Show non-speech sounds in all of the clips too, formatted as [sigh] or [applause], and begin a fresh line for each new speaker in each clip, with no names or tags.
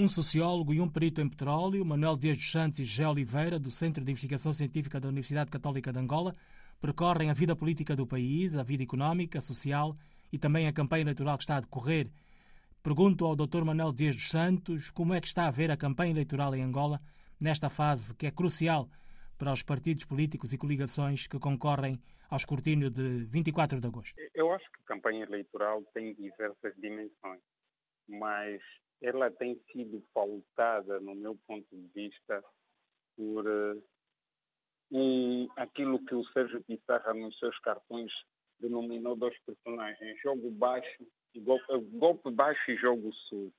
Um sociólogo e um perito em petróleo, Manuel Dias dos Santos e José Oliveira, do Centro de Investigação Científica da Universidade Católica de Angola, percorrem a vida política do país, a vida económica, social e também a campanha eleitoral que está a decorrer. Pergunto ao Dr. Manuel Dias dos Santos como é que está a ver a campanha eleitoral em Angola nesta fase que é crucial para os partidos políticos e coligações que concorrem ao escrutínio de 24 de agosto.
Eu acho que a campanha eleitoral tem diversas dimensões, mas ela tem sido pautada, no meu ponto de vista, por uh, um, aquilo que o Sérgio Pissarra nos seus cartões denominou dois personagens, jogo baixo, golpe, golpe baixo e jogo sul.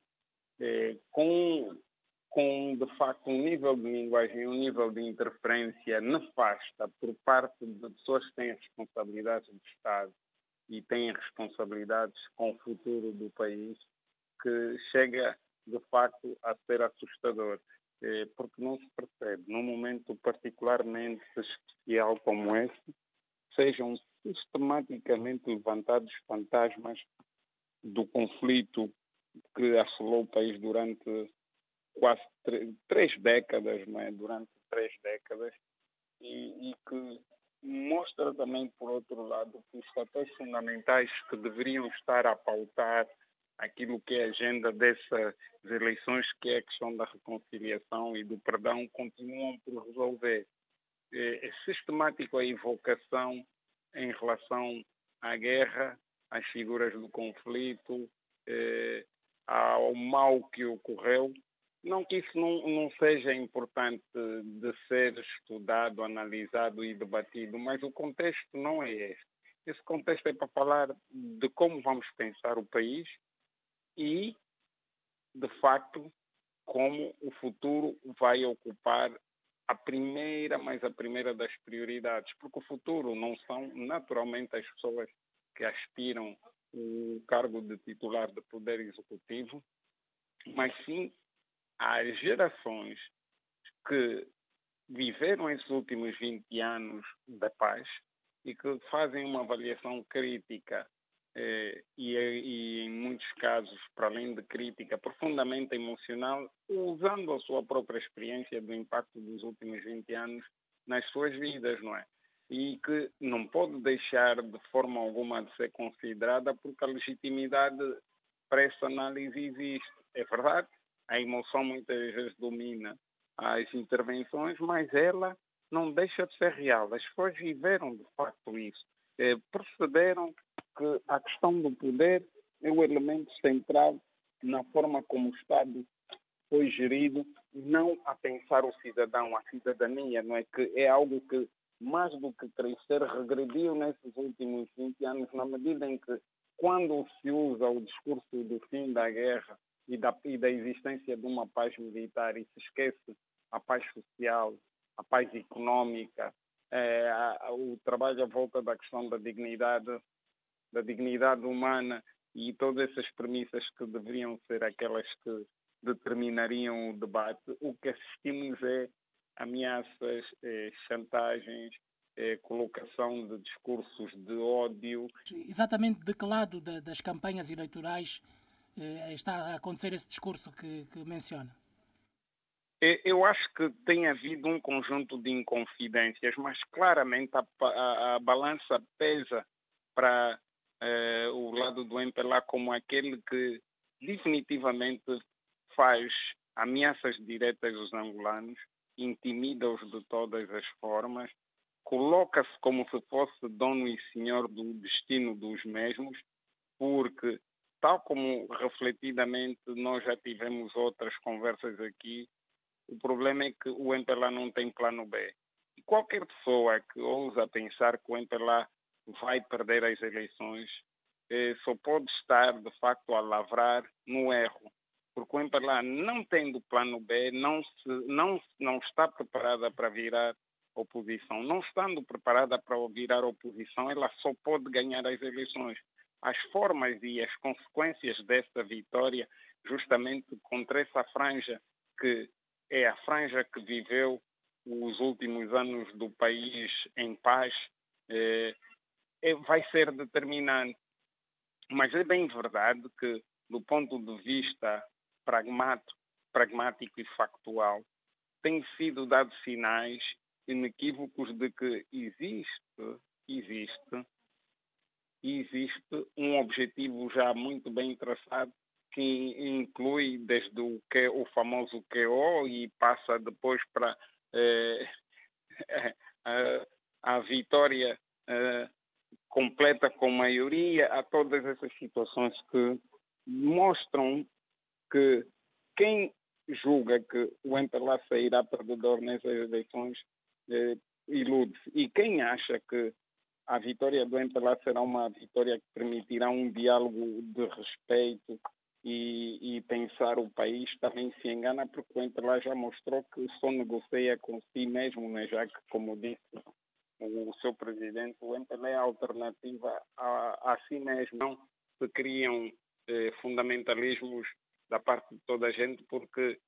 É, com, com, de facto, um nível de linguagem, um nível de interferência nefasta por parte de pessoas que têm responsabilidades de Estado e têm responsabilidades com o futuro do país, que chega de facto a ser assustador, eh, porque não se percebe, num momento particularmente especial como este, sejam sistematicamente levantados fantasmas do conflito que assolou o país durante quase três décadas, não é? durante três décadas, e, e que mostra também, por outro lado, que os fatores fundamentais que deveriam estar a pautar aquilo que é a agenda dessas eleições, que é a questão da reconciliação e do perdão, continuam por resolver. É, é sistemático a invocação em relação à guerra, às figuras do conflito, é, ao mal que ocorreu. Não que isso não, não seja importante de ser estudado, analisado e debatido, mas o contexto não é este. Esse contexto é para falar de como vamos pensar o país, e, de facto, como o futuro vai ocupar a primeira, mas a primeira das prioridades, porque o futuro não são naturalmente as pessoas que aspiram o cargo de titular do poder executivo, mas sim as gerações que viveram esses últimos 20 anos da paz e que fazem uma avaliação crítica eh, e, e, em muitos casos, para além de crítica profundamente emocional, usando a sua própria experiência do impacto dos últimos 20 anos nas suas vidas, não é? E que não pode deixar de forma alguma de ser considerada porque a legitimidade para essa análise existe. É verdade, a emoção muitas vezes domina as intervenções, mas ela não deixa de ser real. As pessoas viveram de facto isso, eh, procederam que a questão do poder é o elemento central na forma como o Estado foi gerido, não a pensar o cidadão, a cidadania, não é? Que é algo que mais do que crescer regrediu nesses últimos 20 anos, na medida em que quando se usa o discurso do fim da guerra e da, e da existência de uma paz militar e se esquece a paz social, a paz econômica, é, a, o trabalho à volta da questão da dignidade da dignidade humana e todas essas premissas que deveriam ser aquelas que determinariam o debate, o que assistimos é ameaças, é, chantagens, é, colocação de discursos de ódio.
Exatamente de que lado da, das campanhas eleitorais é, está a acontecer esse discurso que, que menciona?
Eu acho que tem havido um conjunto de inconfidências, mas claramente a, a, a balança pesa para eh, o lado do MPLA como aquele que definitivamente faz ameaças diretas aos angolanos, intimida-os de todas as formas, coloca-se como se fosse dono e senhor do destino dos mesmos, porque, tal como refletidamente nós já tivemos outras conversas aqui, o problema é que o MPLA não tem plano B. E qualquer pessoa que ousa pensar que o MPLA vai perder as eleições, eh, só pode estar, de facto, a lavrar no erro. Porque o MPLA, não tendo plano B, não, se, não, não está preparada para virar oposição. Não estando preparada para virar oposição, ela só pode ganhar as eleições. As formas e as consequências dessa vitória, justamente contra essa franja, que é a franja que viveu os últimos anos do país em paz, eh, vai ser determinante. Mas é bem verdade que, do ponto de vista pragmático, e factual, tem sido dado sinais inequívocos de que existe, existe, existe um objetivo já muito bem traçado que inclui desde o, que, o famoso QO e passa depois para eh, [laughs] a, a, vitória eh, completa com maioria, a todas essas situações que mostram que quem julga que o MPLA sairá perdedor nessas eleições eh, ilude-se. E quem acha que a vitória do MPLA será uma vitória que permitirá um diálogo de respeito e, e, pensar o país também se engana porque o MPLA já mostrou que só negocia com si mesmo, né? já que, como disse o seu presidente, o MPLA é alternativa a, a si mesmo. Não se criam eh, fundamentalismos da parte de toda a gente porque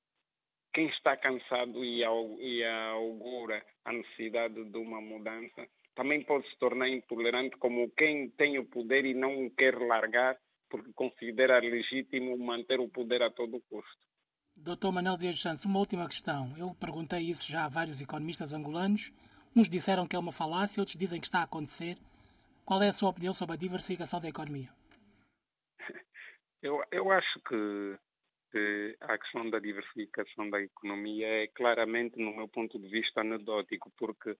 quem está cansado e, e augura a necessidade de uma mudança também pode se tornar intolerante como quem tem o poder e não o quer largar porque considera legítimo manter o poder a todo custo.
Dr. Manuel Dias Santos, uma última questão. Eu perguntei isso já a vários economistas angolanos. Uns disseram que é uma falácia, outros dizem que está a acontecer. Qual é a sua opinião sobre a diversificação da economia?
Eu, eu acho que, a questão da diversificação da economia é claramente, no meu ponto de vista, anedótico, porque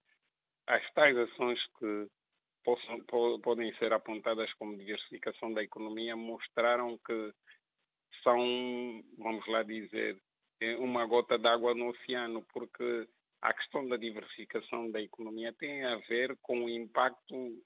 as tais ações que possam, podem ser apontadas como diversificação da economia mostraram que são, vamos lá dizer, é uma gota d'água no oceano, porque a questão da diversificação da economia tem a ver com o impacto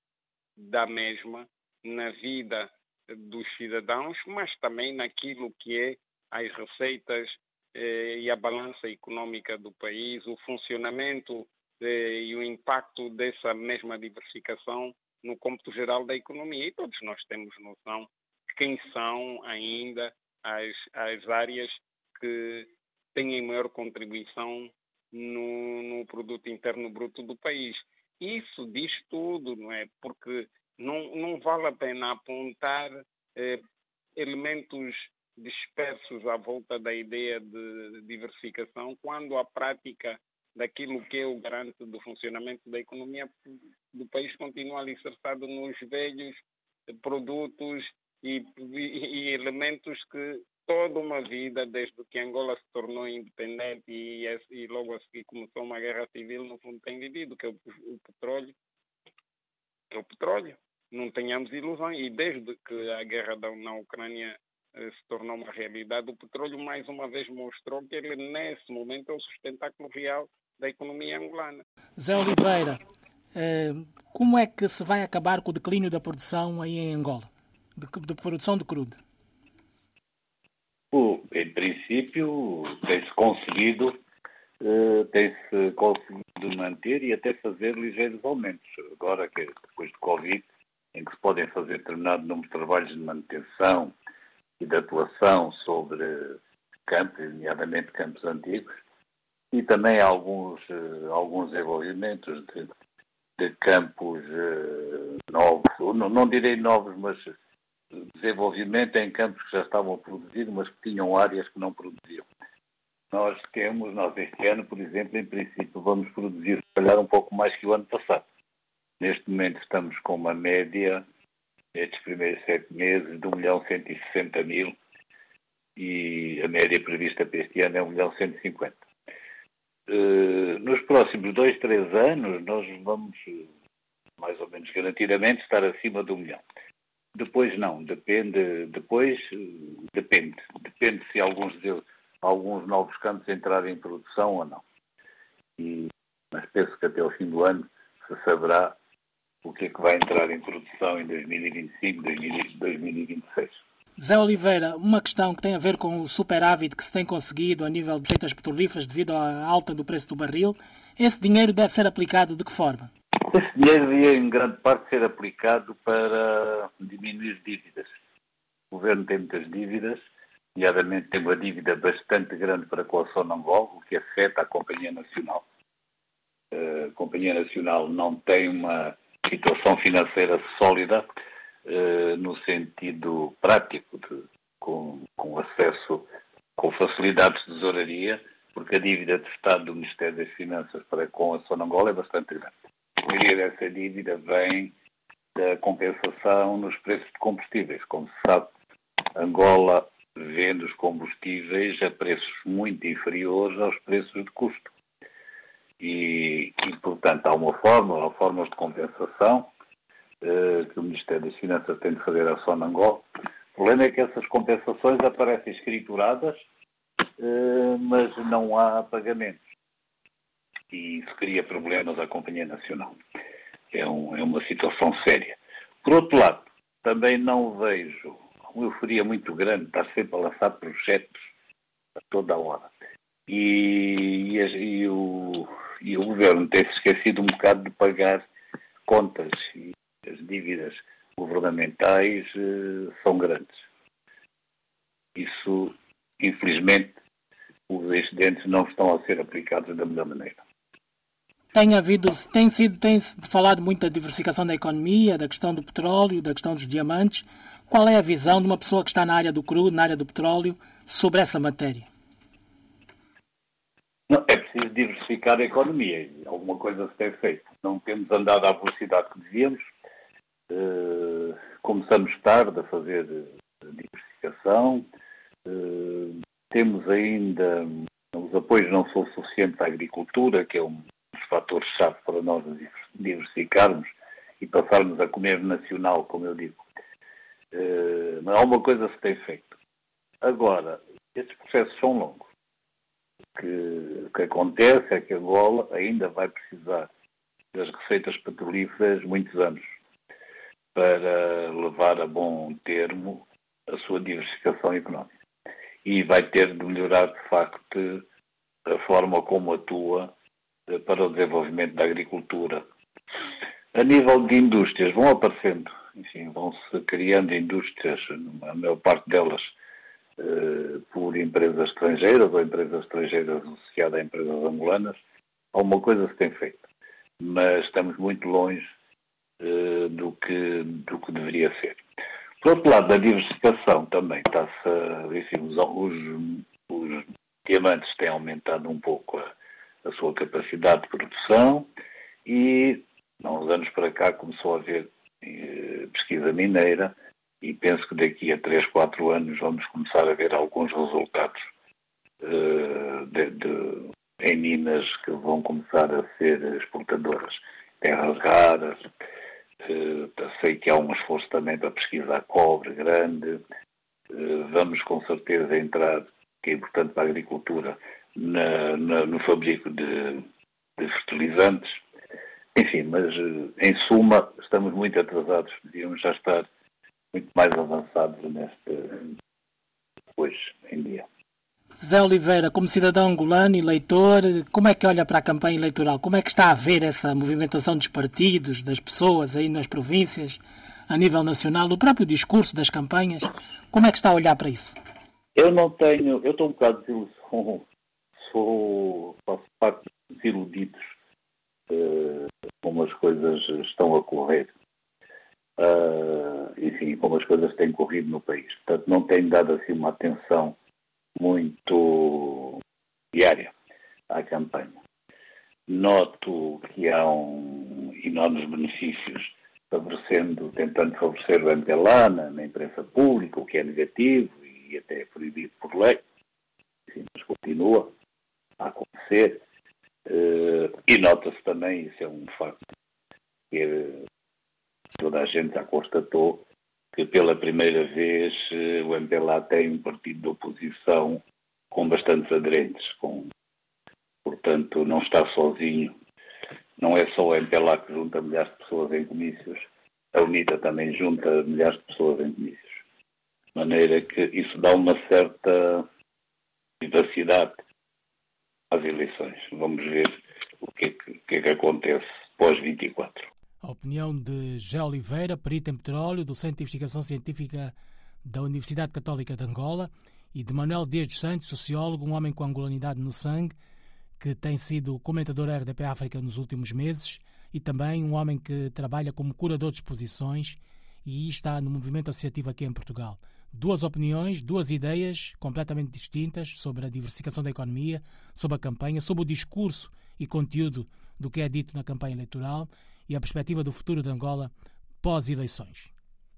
da mesma na vida dos cidadãos, mas também naquilo que é as receitas eh, e a balança econômica do país, o funcionamento eh, e o impacto dessa mesma diversificação no cômputo geral da economia. E todos nós temos noção de quem são ainda as, as áreas que têm maior contribuição no, no produto interno bruto do país. Isso diz tudo, não é? Porque não, não vale a pena apontar eh, elementos dispersos à volta da ideia de diversificação, quando a prática daquilo que é o garante do funcionamento da economia do país continua alicerçado nos velhos produtos e, e, e, elementos que toda uma vida, desde que Angola se tornou independente e, e logo a seguir começou uma guerra civil, no fundo tem vivido, que é o, o petróleo. É o petróleo. Não tenhamos ilusões. E desde que a guerra da, na Ucrânia eh, se tornou uma realidade, o petróleo mais uma vez mostrou que ele, nesse momento, é o sustentáculo real da economia angolana.
Zé Oliveira, eh, como é que se vai acabar com o declínio da produção aí em Angola, de, de produção de crudo?
Em princípio, tem-se conseguido, eh, tem-se conseguido manter e até fazer ligeiros aumentos. Agora, que depois de Covid, em que se podem fazer determinado número de trabalhos de manutenção e de atuação sobre campos, nomeadamente campos antigos, e também alguns, eh, alguns desenvolvimentos de, de campos uh, novos, não, não, direi novos, mas desenvolvimento em campos que já estavam a produzir, mas que tinham áreas que não produziam. Nós temos, nós este ano, por exemplo, em princípio, vamos produzir, se calhar, um pouco mais que o ano passado. Neste momento estamos com uma média, nestes primeiros sete meses, de 1 milhão 160 mil e a média prevista para este ano é 1 milhão 150. Uh, nos próximos dois, três anos, nós vamos, mais ou menos garantidamente, estar acima de um milhão. Depois não, depende, depois depende. Depende se alguns, alguns novos campos entrarem em produção ou não. E, mas penso que até o fim do ano se saberá o que é que vai entrar em produção em 2025, 2026.
Zé Oliveira, uma questão que tem a ver com o superávit que se tem conseguido a nível de receitas petrolíferas devido à alta do preço do barril. Esse dinheiro deve ser aplicado de que forma?
Esse dinheiro devia, em grande parte, ser aplicado para diminuir dívidas. O governo tem muitas dívidas, nomeadamente tem uma dívida bastante grande para com a Sonangol, o que afeta a Companhia Nacional. A Companhia Nacional não tem uma situação financeira sólida, eh, no sentido prático, de, com, com acesso com facilidades de tesouraria, porque a dívida de Estado do Ministério das Finanças para com a Sonangola é bastante grande. A maioria dessa dívida vem da compensação nos preços de combustíveis. Como se sabe, Angola vende os combustíveis a preços muito inferiores aos preços de custo. E, e portanto, há uma fórmula, há formas de compensação eh, que o Ministério das Finanças tem de fazer à Sonangol. O problema é que essas compensações aparecem escrituradas, eh, mas não há pagamentos. E isso cria problemas à Companhia Nacional. É, um, é uma situação séria. Por outro lado, também não vejo uma euforia muito grande, está sempre a lançar projetos a toda a hora. E, e, e, o, e o governo tem-se esquecido um bocado de pagar contas e as dívidas governamentais eh, são grandes. Isso, infelizmente, os excedentes não estão a ser aplicados da melhor maneira.
Tem havido, tem sido, tem -se falado muito da diversificação da economia, da questão do petróleo, da questão dos diamantes. Qual é a visão de uma pessoa que está na área do crudo, na área do petróleo, sobre essa matéria?
Não, é preciso diversificar a economia. Alguma coisa se tem feito. Não temos andado à velocidade que devíamos. Uh, começamos tarde a fazer diversificação. Uh, temos ainda. Os apoios não são suficientes à agricultura, que é um fatores-chave para nós diversificarmos e passarmos a comer nacional, como eu digo. Uh, alguma coisa se tem feito. Agora, estes processos são longos. O que, que acontece é que Angola ainda vai precisar das receitas petrolíferas muitos anos para levar a bom termo a sua diversificação económica. E vai ter de melhorar, de facto, a forma como atua para o desenvolvimento da agricultura. A nível de indústrias, vão aparecendo enfim, vão-se criando indústrias, a maior parte delas eh, por empresas estrangeiras ou empresas estrangeiras associadas a empresas angolanas. Alguma coisa se tem feito, mas estamos muito longe eh, do, que, do que deveria ser. Por outro lado, a diversificação também está-se, os, os, os, diamantes têm aumentado um pouco a, a sua capacidade de produção e, há uns anos para cá, começou a haver eh, pesquisa mineira e penso que daqui a 3, 4 anos vamos começar a ver alguns resultados uh, de, de, em minas que vão começar a ser exportadoras. Terras raras, uh, sei que há um esforço também para pesquisar cobre grande, vamos com certeza entrar, que é importante para a agricultura, na, na, no fabrico de, de fertilizantes, enfim, mas eh, em suma estamos muito atrasados, devíamos já estar muito mais avançados neste hoje em dia.
Zé Oliveira, como cidadão angolano e leitor, como é que olha para a campanha eleitoral? Como é que está a ver essa movimentação dos partidos, das pessoas aí nas províncias, a nível nacional, o próprio discurso das campanhas? Como é que está a olhar para isso?
Eu não tenho, eu estou um bocado desiludido, sou, faço parte dos iludidos uh, como as coisas estão a correr. Uh, enfim, como as coisas têm corrido no país. Portanto, não tenho dado assim uma atenção muito diária à campanha. Noto que há um enormes benefícios favorecendo, tentando favorecer o MPLA na, na imprensa pública, o que é negativo e até é proibido por lei. Enfim, mas continua a acontecer. Uh, e nota-se também, isso é um facto, que uh, toda a gente já constatou que pela primeira vez uh, o MPLA tem um partido de oposição com bastantes aderentes, com, portanto não está sozinho. Não é só o MPLA que junta milhares de pessoas em comícios, a UNITA também junta milhares de pessoas em comícios. De maneira que isso dá uma certa vivacidade às eleições. Vamos ver o que é que, que, é que acontece pós-24.
A opinião de Gé Oliveira, perito em petróleo, do Centro de Investigação Científica da Universidade Católica de Angola, e de Manuel Dias dos Santos, sociólogo, um homem com angolanidade no sangue, que tem sido comentador RDP África nos últimos meses e também um homem que trabalha como curador de exposições e está no movimento associativo aqui em Portugal. Duas opiniões, duas ideias completamente distintas sobre a diversificação da economia, sobre a campanha, sobre o discurso e conteúdo do que é dito na campanha eleitoral e a perspectiva do futuro de Angola pós-eleições.